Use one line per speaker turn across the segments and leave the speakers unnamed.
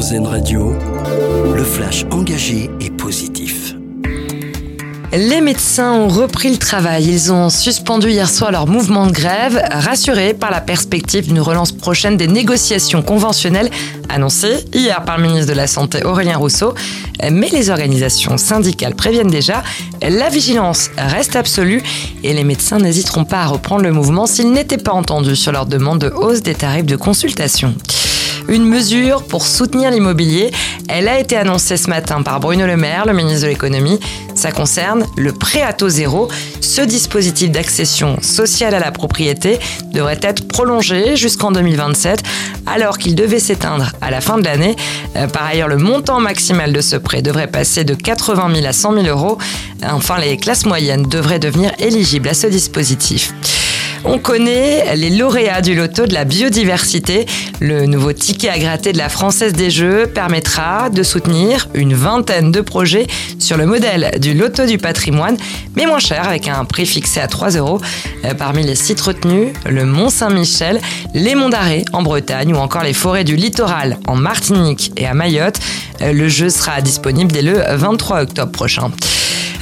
Radio, le flash engagé et positif.
Les médecins ont repris le travail. Ils ont suspendu hier soir leur mouvement de grève, rassurés par la perspective d'une relance prochaine des négociations conventionnelles annoncées hier par le ministre de la Santé Aurélien Rousseau. Mais les organisations syndicales préviennent déjà, la vigilance reste absolue et les médecins n'hésiteront pas à reprendre le mouvement s'ils n'étaient pas entendus sur leur demande de hausse des tarifs de consultation. Une mesure pour soutenir l'immobilier, elle a été annoncée ce matin par Bruno Le Maire, le ministre de l'économie. Ça concerne le prêt à taux zéro. Ce dispositif d'accession sociale à la propriété devrait être prolongé jusqu'en 2027, alors qu'il devait s'éteindre à la fin de l'année. Euh, par ailleurs, le montant maximal de ce prêt devrait passer de 80 000 à 100 000 euros. Enfin, les classes moyennes devraient devenir éligibles à ce dispositif. On connaît les lauréats du loto de la biodiversité. Le nouveau ticket à gratter de la Française des Jeux permettra de soutenir une vingtaine de projets sur le modèle du loto du patrimoine, mais moins cher avec un prix fixé à 3 euros. Euh, parmi les sites retenus, le Mont Saint-Michel, les Monts d'Arrée en Bretagne ou encore les forêts du littoral en Martinique et à Mayotte. Euh, le jeu sera disponible dès le 23 octobre prochain.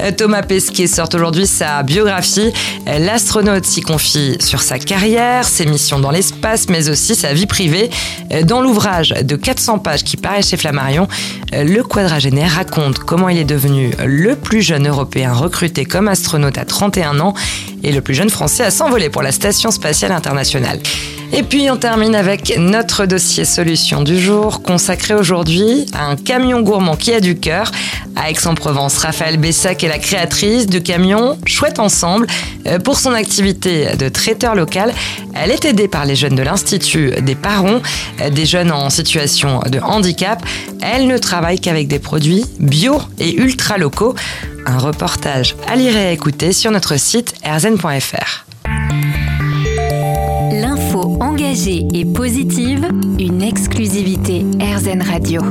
Euh, Thomas Pesquet sort aujourd'hui sa biographie. Euh, l'astronaute s'y confie sur sa carrière, ses missions dans l'espace, mais aussi sa vie privée. Euh, dans l'ouvrage de 400 pages qui paraît chez Flammarion, le quadragénaire raconte comment il est devenu le plus jeune Européen recruté comme astronaute à 31 ans et le plus jeune Français à s'envoler pour la Station spatiale internationale. Et puis on termine avec notre dossier solution du jour consacré aujourd'hui à un camion gourmand qui a du cœur. À Aix-en-Provence, Raphaël Bessac est la créatrice du camion Chouette Ensemble. Euh, pour son activité de traiteur local, elle est aidée par les jeunes de l'Institut des Parents, euh, des jeunes en situation de handicap. Elle ne travaille qu'avec des produits bio et ultra locaux. Un reportage à lire et à écouter sur notre site erzen.fr
engagée et positive, une exclusivité RZN Radio.